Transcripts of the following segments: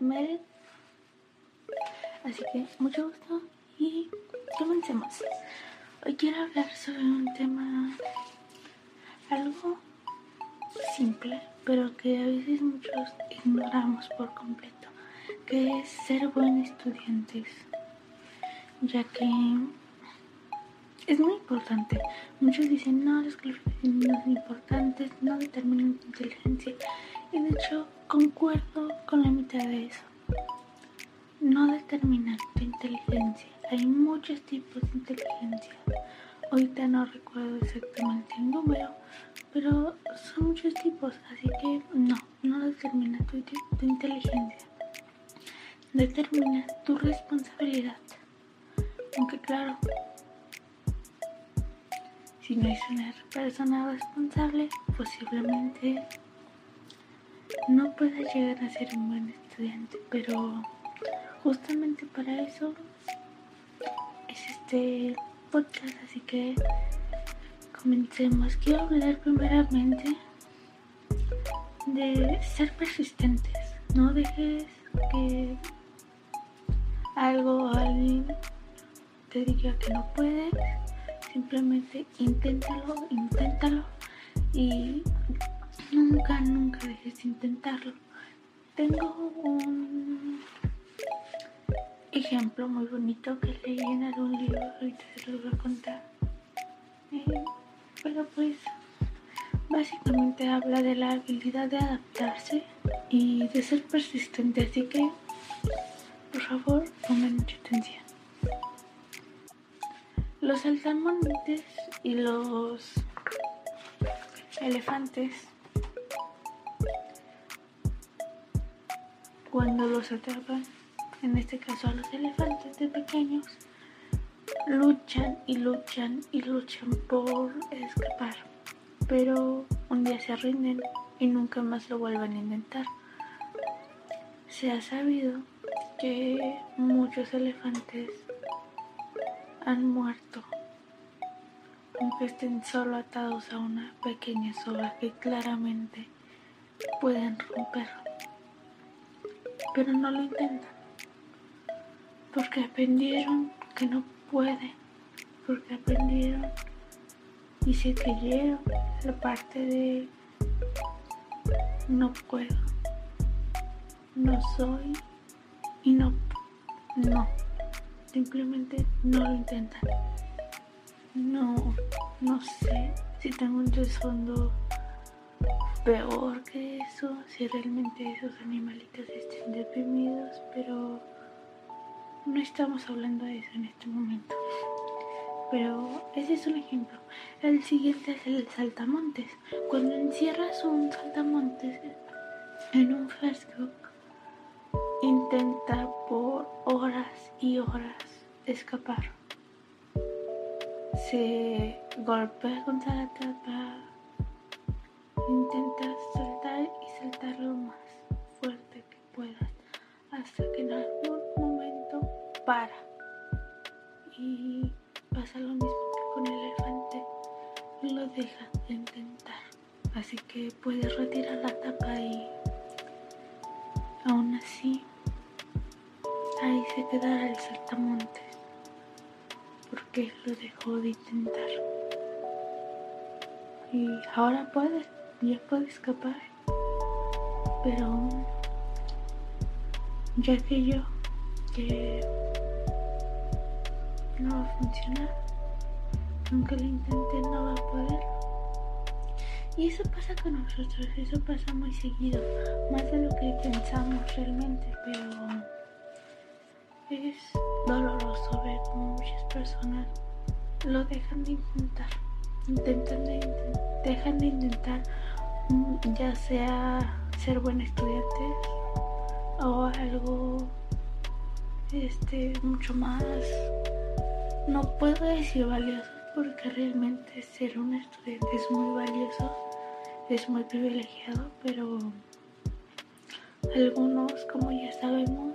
Mel. Así que mucho gusto y comencemos. Hoy quiero hablar sobre un tema algo simple, pero que a veces muchos ignoramos por completo, que es ser buen estudiantes, ya que es muy importante. Muchos dicen, no, las calificaciones no son importantes, no determinan tu inteligencia. Y de hecho, concuerdo con la mitad de eso. No determinan tu inteligencia. Hay muchos tipos de inteligencia. Ahorita no recuerdo exactamente el número, pero son muchos tipos, así que no, no determina tu, tu inteligencia. Determina tu responsabilidad. Aunque claro, si no es una persona responsable, posiblemente no pueda llegar a ser un buen estudiante, pero justamente para eso es este podcast, así que comencemos. Quiero hablar primeramente de ser persistentes. No dejes que algo o alguien te diga que no puedes Simplemente inténtalo, inténtalo y nunca, nunca dejes de intentarlo. Tengo un ejemplo muy bonito que leí en algún libro, ahorita se los voy a contar. Eh, pero pues básicamente habla de la habilidad de adaptarse y de ser persistente, así que por favor pongan mucha atención. Los saltamontes y los elefantes, cuando los atrapan, en este caso a los elefantes de pequeños, luchan y luchan y luchan por escapar, pero un día se rinden y nunca más lo vuelven a intentar. Se ha sabido que muchos elefantes han muerto, aunque estén solo atados a una pequeña soga que claramente pueden romper. Pero no lo intentan, porque aprendieron que no pueden, porque aprendieron y se creyeron la parte de no puedo, no soy y no, no. Simplemente no lo intentan. No, no sé si tengo un trasfondo peor que eso, si realmente esos animalitos estén deprimidos, pero no estamos hablando de eso en este momento. Pero ese es un ejemplo. El siguiente es el saltamontes. Cuando encierras un saltamontes en un frasco, intenta por horas y horas escapar. Se golpea contra la tapa, intenta saltar y saltar lo más fuerte que puedas hasta que en algún momento para. Y pasa lo mismo que con el elefante, lo deja de intentar. Así que puedes retirar la tapa y aún así ahí se quedará el saltamontes porque lo dejó de intentar. Y ahora puede, ya puede escapar, pero ya que yo que no va a funcionar, aunque lo intente no va a poder. Y eso pasa con nosotros, eso pasa muy seguido, más de lo que pensamos realmente, pero es doloroso ver cómo muchas personas lo dejan de intentar, intentan de dejan de intentar ya sea ser buen estudiante o algo este mucho más. No puedo decir valioso porque realmente ser un estudiante es muy valioso es muy privilegiado pero algunos como ya sabemos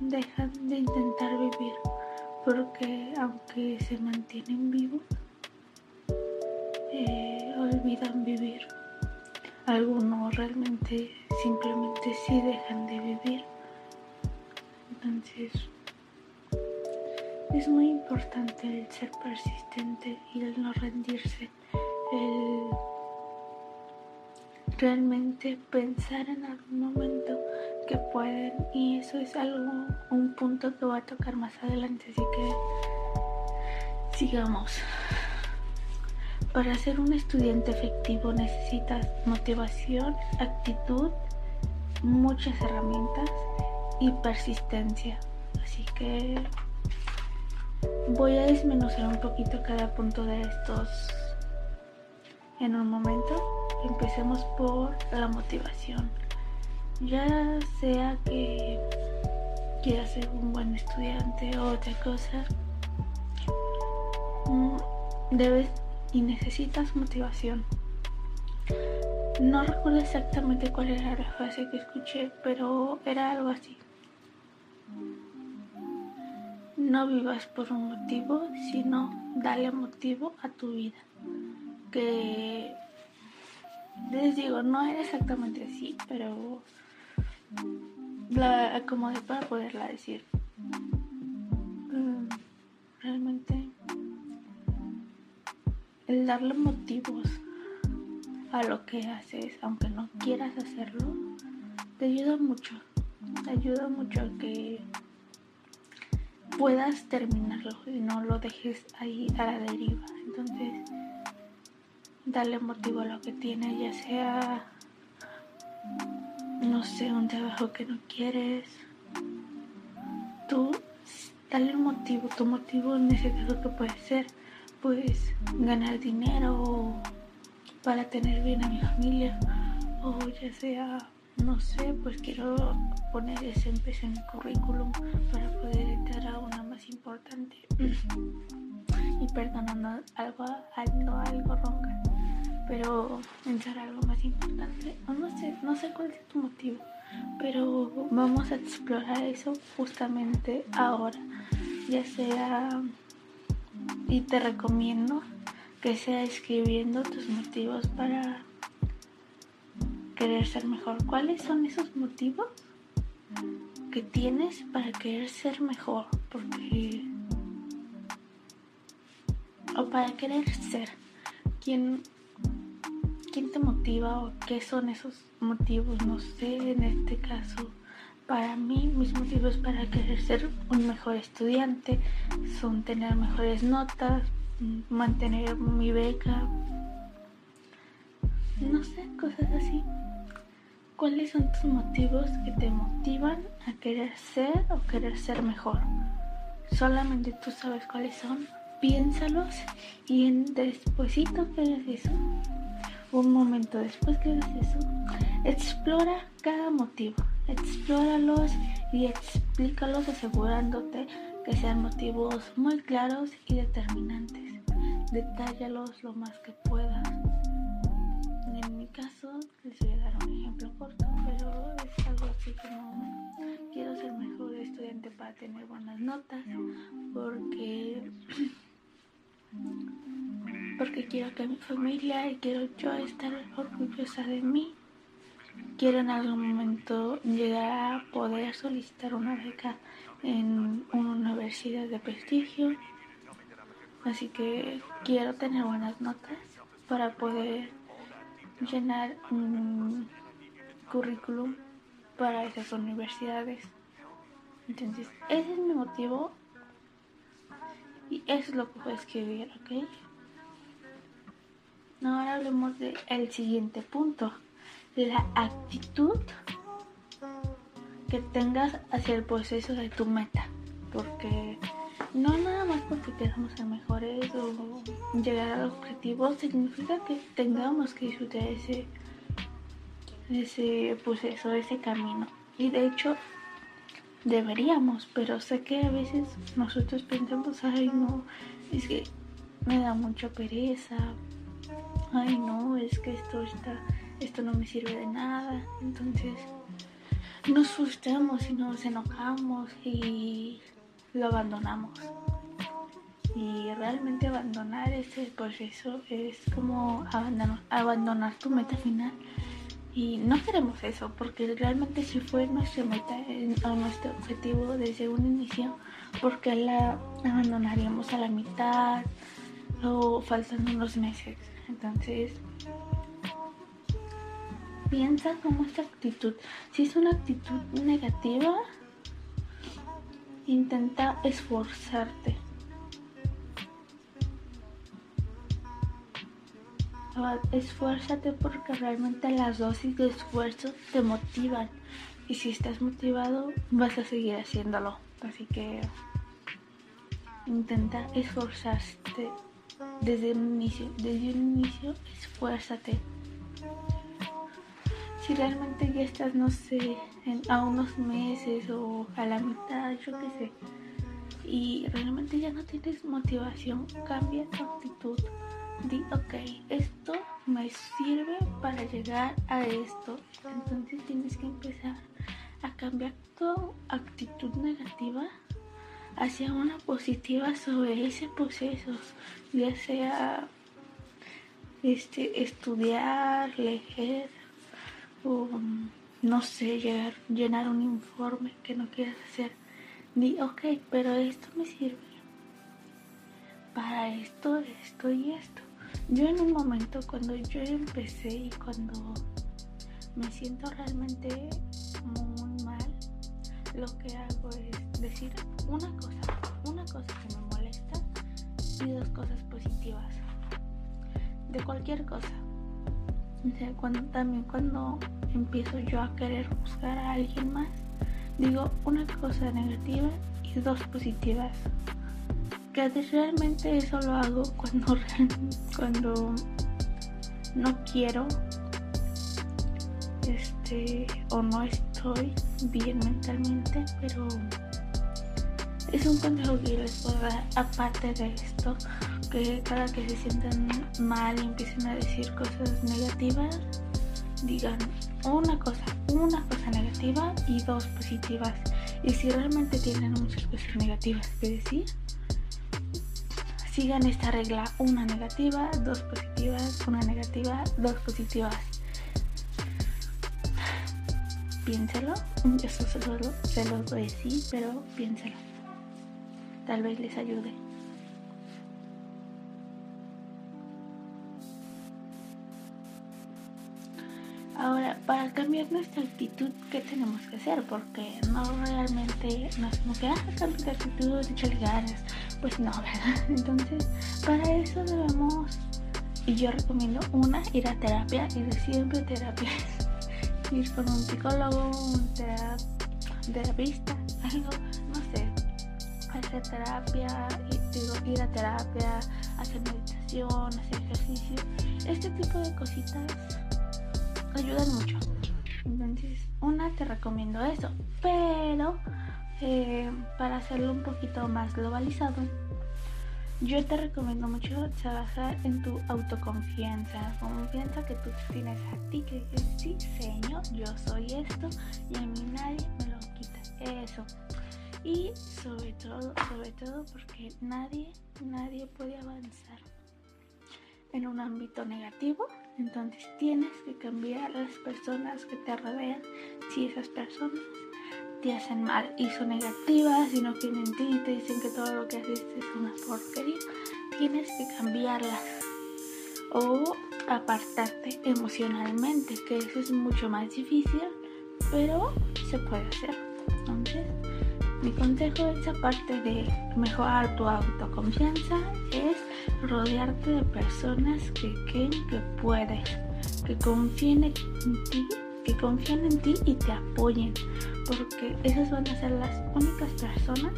dejan de intentar vivir porque aunque se mantienen vivos, olvidan vivir. Algunos realmente simplemente sí dejan de vivir. Entonces, es muy importante el ser persistente y el no rendirse, el realmente pensar en algún momento que pueden y eso es algo, un punto que voy a tocar más adelante, así que sigamos. Para ser un estudiante efectivo necesitas motivación, actitud, muchas herramientas y persistencia. Así que voy a desmenuzar un poquito cada punto de estos en un momento. Empecemos por la motivación. Ya sea que quieras ser un buen estudiante o otra cosa, mm, debes y necesitas motivación. No recuerdo exactamente cuál era la frase que escuché, pero era algo así. No vivas por un motivo, sino dale motivo a tu vida. Que les digo, no era exactamente así, pero la acomodé para poderla decir. Mm, realmente el darle motivos a lo que haces, aunque no quieras hacerlo, te ayuda mucho. Te ayuda mucho a que puedas terminarlo y no lo dejes ahí a la deriva. Entonces, darle motivo a lo que tienes, ya sea, no sé, un trabajo que no quieres. Tú, dale un motivo. Tu motivo en ese caso que puede ser pues ganar dinero para tener bien a mi familia. O ya sea no sé pues quiero poner ese empecé en mi currículum para poder entrar a una más importante. Y perdonando algo algo algo ronca pero entrar a algo más importante. No sé no sé cuál es tu motivo pero vamos a explorar eso justamente ahora. Ya sea y te recomiendo que sea escribiendo tus motivos para querer ser mejor. ¿Cuáles son esos motivos que tienes para querer ser mejor? Porque o para querer ser. ¿Quién, quién te motiva o qué son esos motivos? No sé, en este caso para mí, mis motivos para querer ser un mejor estudiante son tener mejores notas, mantener mi beca, no sé, cosas así. ¿Cuáles son tus motivos que te motivan a querer ser o querer ser mejor? Solamente tú sabes cuáles son. Piénsalos y en despuesito que hagas eso, un momento después que hagas eso, explora cada motivo Explóralos y explícalos asegurándote que sean motivos muy claros y determinantes. Detállalos lo más que puedas. En mi caso, les voy a dar un ejemplo corto, pero es algo así como quiero ser mejor estudiante para tener buenas notas, porque porque quiero que mi familia y quiero yo estar orgullosa de mí quiero en algún momento llegar a poder solicitar una beca en una universidad de prestigio. Así que quiero tener buenas notas para poder llenar un currículum para esas universidades. Entonces, ese es mi motivo y eso es lo que voy a escribir, ¿ok? Ahora hablemos del el siguiente punto la actitud que tengas hacia el proceso de tu meta. Porque no nada más porque queramos ser mejores o llegar al objetivo, significa que tengamos que disfrutar ese, ese proceso, ese camino. Y de hecho, deberíamos, pero sé que a veces nosotros pensamos, ay no, es que me da mucha pereza, ay no, es que esto está esto no me sirve de nada. Entonces nos frustramos y nos enojamos y lo abandonamos. Y realmente abandonar ese proceso es como abandonar, tu meta final Y no queremos eso, porque realmente si fue nuestra meta o nuestro objetivo desde un inicio, porque la abandonaríamos a la mitad o faltando unos meses. Entonces, piensa como esta actitud. Si es una actitud negativa, intenta esforzarte. Esfuérzate porque realmente las dosis de esfuerzo te motivan. Y si estás motivado, vas a seguir haciéndolo. Así que intenta esforzarte desde un inicio. Desde un inicio, esfuérzate. Si realmente ya estás, no sé, a unos meses o a la mitad, yo qué sé, y realmente ya no tienes motivación, cambia tu actitud. Di, ok, esto me sirve para llegar a esto. Entonces tienes que empezar a cambiar tu actitud negativa hacia una positiva sobre ese proceso, ya sea este, estudiar, leer o no sé, llegar, llenar un informe que no quieras hacer. Di, ok, pero esto me sirve para esto, esto y esto. Yo en un momento cuando yo empecé y cuando me siento realmente muy mal, lo que hago es decir una cosa, una cosa que me molesta y dos cosas positivas. De cualquier cosa. O también cuando empiezo yo a querer buscar a alguien más, digo una cosa negativa y dos positivas. Que realmente eso lo hago cuando, cuando no quiero este o no estoy bien mentalmente, pero es un consejo que les puedo dar aparte de esto, que cada que se sientan mal y empiecen a decir cosas negativas, digan una cosa, una cosa negativa y dos positivas. Y si realmente tienen muchas cosas negativas que decir, sigan esta regla, una negativa, dos positivas, una negativa, dos positivas. Piénselo, eso se lo, se lo doy decir, pero piénselo. Tal vez les ayude. Cambiar nuestra actitud, ¿qué tenemos que hacer? Porque no realmente no es como que, ah, de actitud, echarle ganas. Pues no, ¿verdad? Entonces, para eso debemos, y yo recomiendo una, ir a terapia, y de siempre terapia. ir con un psicólogo, un terapista, algo, no sé, hacer terapia, digo, ir a terapia, hacer meditación, hacer ejercicio. Este tipo de cositas ayudan mucho. Entonces, una te recomiendo eso, pero eh, para hacerlo un poquito más globalizado, yo te recomiendo mucho trabajar en tu autoconfianza, confianza que tú tienes a ti, que dices, sí, señor, yo soy esto y a mí nadie me lo quita. Eso. Y sobre todo, sobre todo porque nadie, nadie puede avanzar en un ámbito negativo entonces tienes que cambiar las personas que te rodean si esas personas te hacen mal y son negativas y no quieren en ti y te dicen que todo lo que haces es una porquería. Tienes que cambiarlas o apartarte emocionalmente, que eso es mucho más difícil, pero se puede hacer. Entonces, mi consejo es aparte de mejorar tu autoconfianza es rodearte de personas que creen que puedes, que confíen en ti, que confíen en ti y te apoyen, porque esas van a ser las únicas personas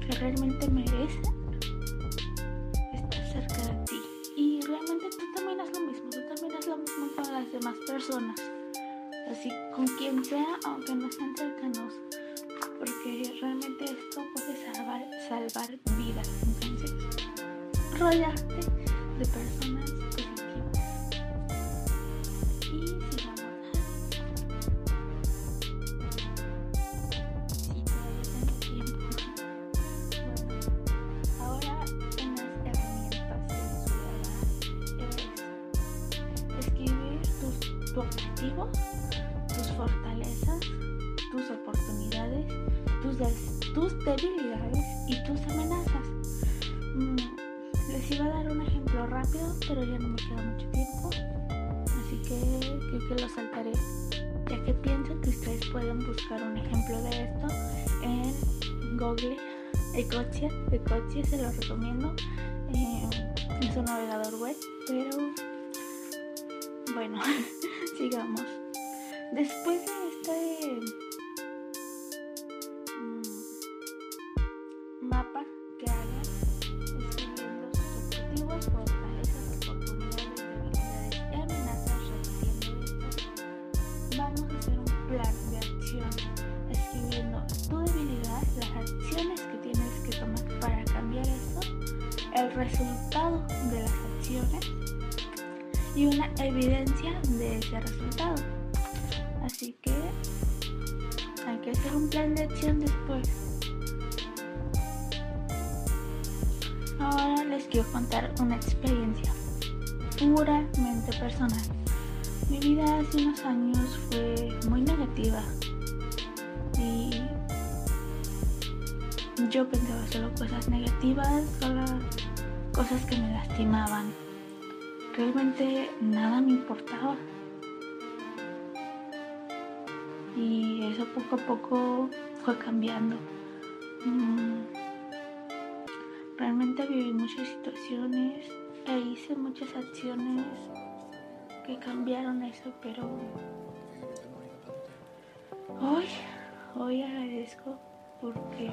que realmente merecen tu objetivo, tus fortalezas, tus oportunidades, tus, tus debilidades y tus amenazas. Mm, les iba a dar un ejemplo rápido, pero ya no me queda mucho tiempo, así que creo que lo saltaré, ya que pienso que ustedes pueden buscar un ejemplo de esto en Google. Ecosia, Ecosia se lo recomiendo. Eh, es un navegador web, pero bueno, sigamos. Después de este quiero contar una experiencia puramente personal. Mi vida hace unos años fue muy negativa y yo pensaba solo cosas negativas, solo cosas que me lastimaban realmente nada me importaba. Y eso poco a poco fue cambiando. Mm, realmente viví muchas situaciones e hice muchas acciones que cambiaron eso, pero hoy, hoy agradezco porque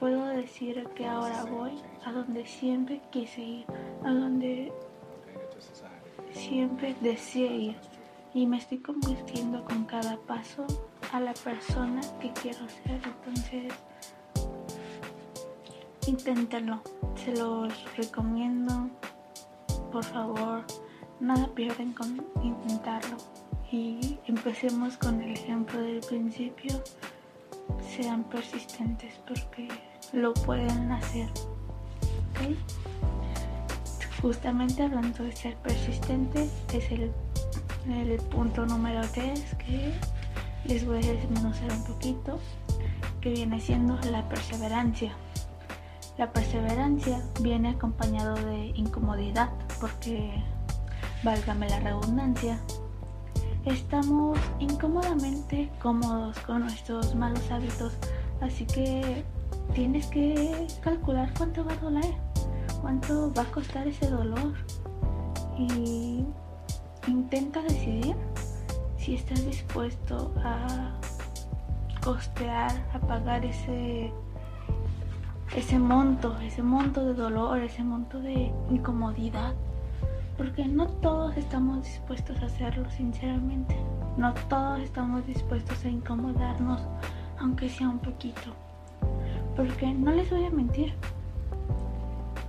puedo decir que ahora voy a donde siempre quise ir, a donde siempre deseé ir y me estoy convirtiendo con cada paso a la persona que quiero ser. Entonces, inténtenlo, se los recomiendo. Por favor, nada pierden con intentarlo. Y empecemos con el ejemplo del principio. Sean persistentes porque lo pueden hacer. Justamente hablando de ser persistente, es el, el punto número 3 que les voy a desmenuzar un poquito, que viene siendo la perseverancia. La perseverancia viene acompañado de incomodidad, porque, válgame la redundancia, estamos incómodamente cómodos con nuestros malos hábitos, así que tienes que calcular cuánto va a doler cuánto va a costar ese dolor. Y intenta decidir si estás dispuesto a costear, a pagar ese ese monto, ese monto de dolor, ese monto de incomodidad. Porque no todos estamos dispuestos a hacerlo, sinceramente. No todos estamos dispuestos a incomodarnos, aunque sea un poquito. Porque no les voy a mentir,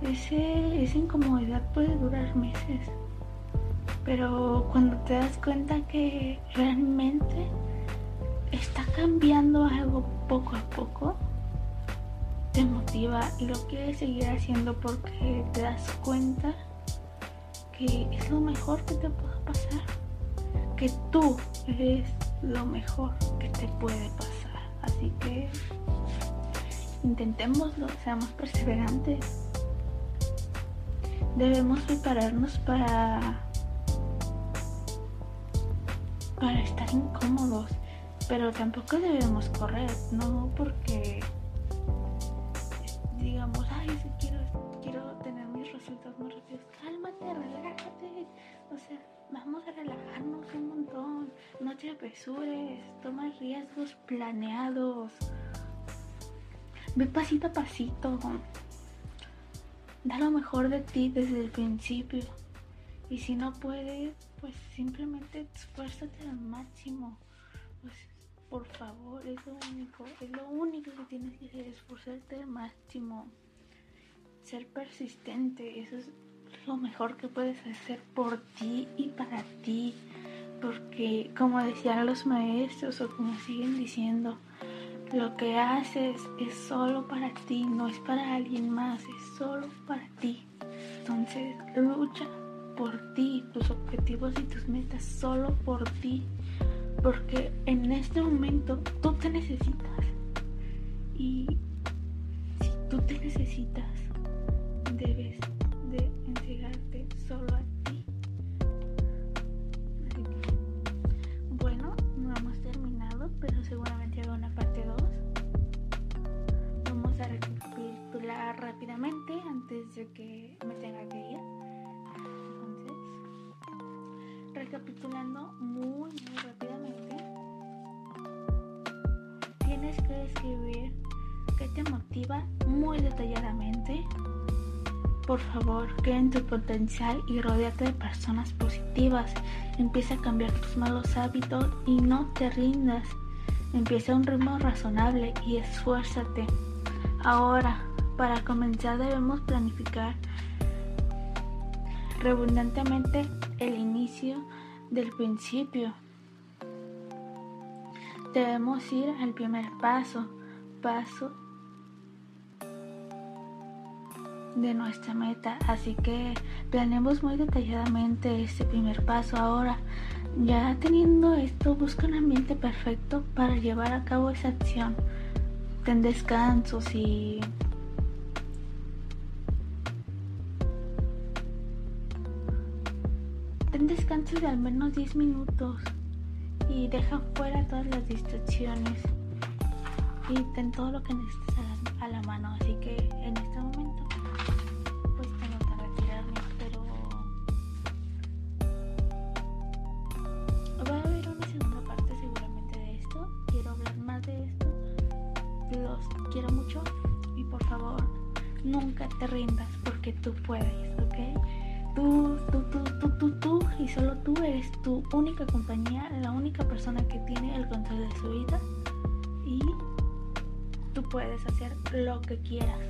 ese, esa incomodidad puede durar meses. Pero cuando te das cuenta que realmente está cambiando algo poco a poco, te motiva y lo quieres seguir haciendo porque te das cuenta que es lo mejor que te puede pasar. Que tú eres lo mejor que te puede pasar. Así que intentémoslo, seamos perseverantes debemos prepararnos para para estar incómodos, pero tampoco debemos correr, no porque cálmate, relájate, o sea, vamos a relajarnos un montón, no te apresures, toma riesgos planeados, ve pasito a pasito, da lo mejor de ti desde el principio. Y si no puedes, pues simplemente esfuérzate al máximo. Pues por favor, es lo único, es lo único que tienes que hacer, esforzarte al máximo. Ser persistente, eso es lo mejor que puedes hacer por ti y para ti. Porque como decían los maestros o como siguen diciendo, lo que haces es solo para ti, no es para alguien más, es solo para ti. Entonces, lucha por ti, tus objetivos y tus metas solo por ti. Porque en este momento tú te necesitas. Y si tú te necesitas, debes solo a ti. Bueno, no hemos terminado, pero seguramente hago una parte 2. Vamos a recapitular rápidamente antes de que me tenga que ir. Entonces, recapitulando muy, muy rápidamente, tienes que escribir qué te motiva muy detalladamente. Por favor, cree en tu potencial y rodeate de personas positivas. Empieza a cambiar tus malos hábitos y no te rindas. Empieza a un ritmo razonable y esfuérzate. Ahora, para comenzar debemos planificar redundantemente el inicio del principio. Debemos ir al primer paso, paso de nuestra meta, así que planeemos muy detalladamente este primer paso ahora. Ya teniendo esto, busca un ambiente perfecto para llevar a cabo esa acción. Ten descansos y ten descansos de al menos 10 minutos y deja fuera todas las distracciones y ten todo lo que necesitas a la mano. Te rindas porque tú puedes, ¿ok? Tú, tú, tú, tú, tú, tú y solo tú eres tu única compañía, la única persona que tiene el control de su vida y tú puedes hacer lo que quieras.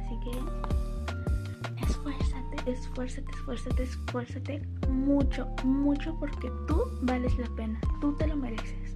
Así que esfuérzate, esfuérzate, esfuérzate, esfuérzate mucho, mucho porque tú vales la pena, tú te lo mereces.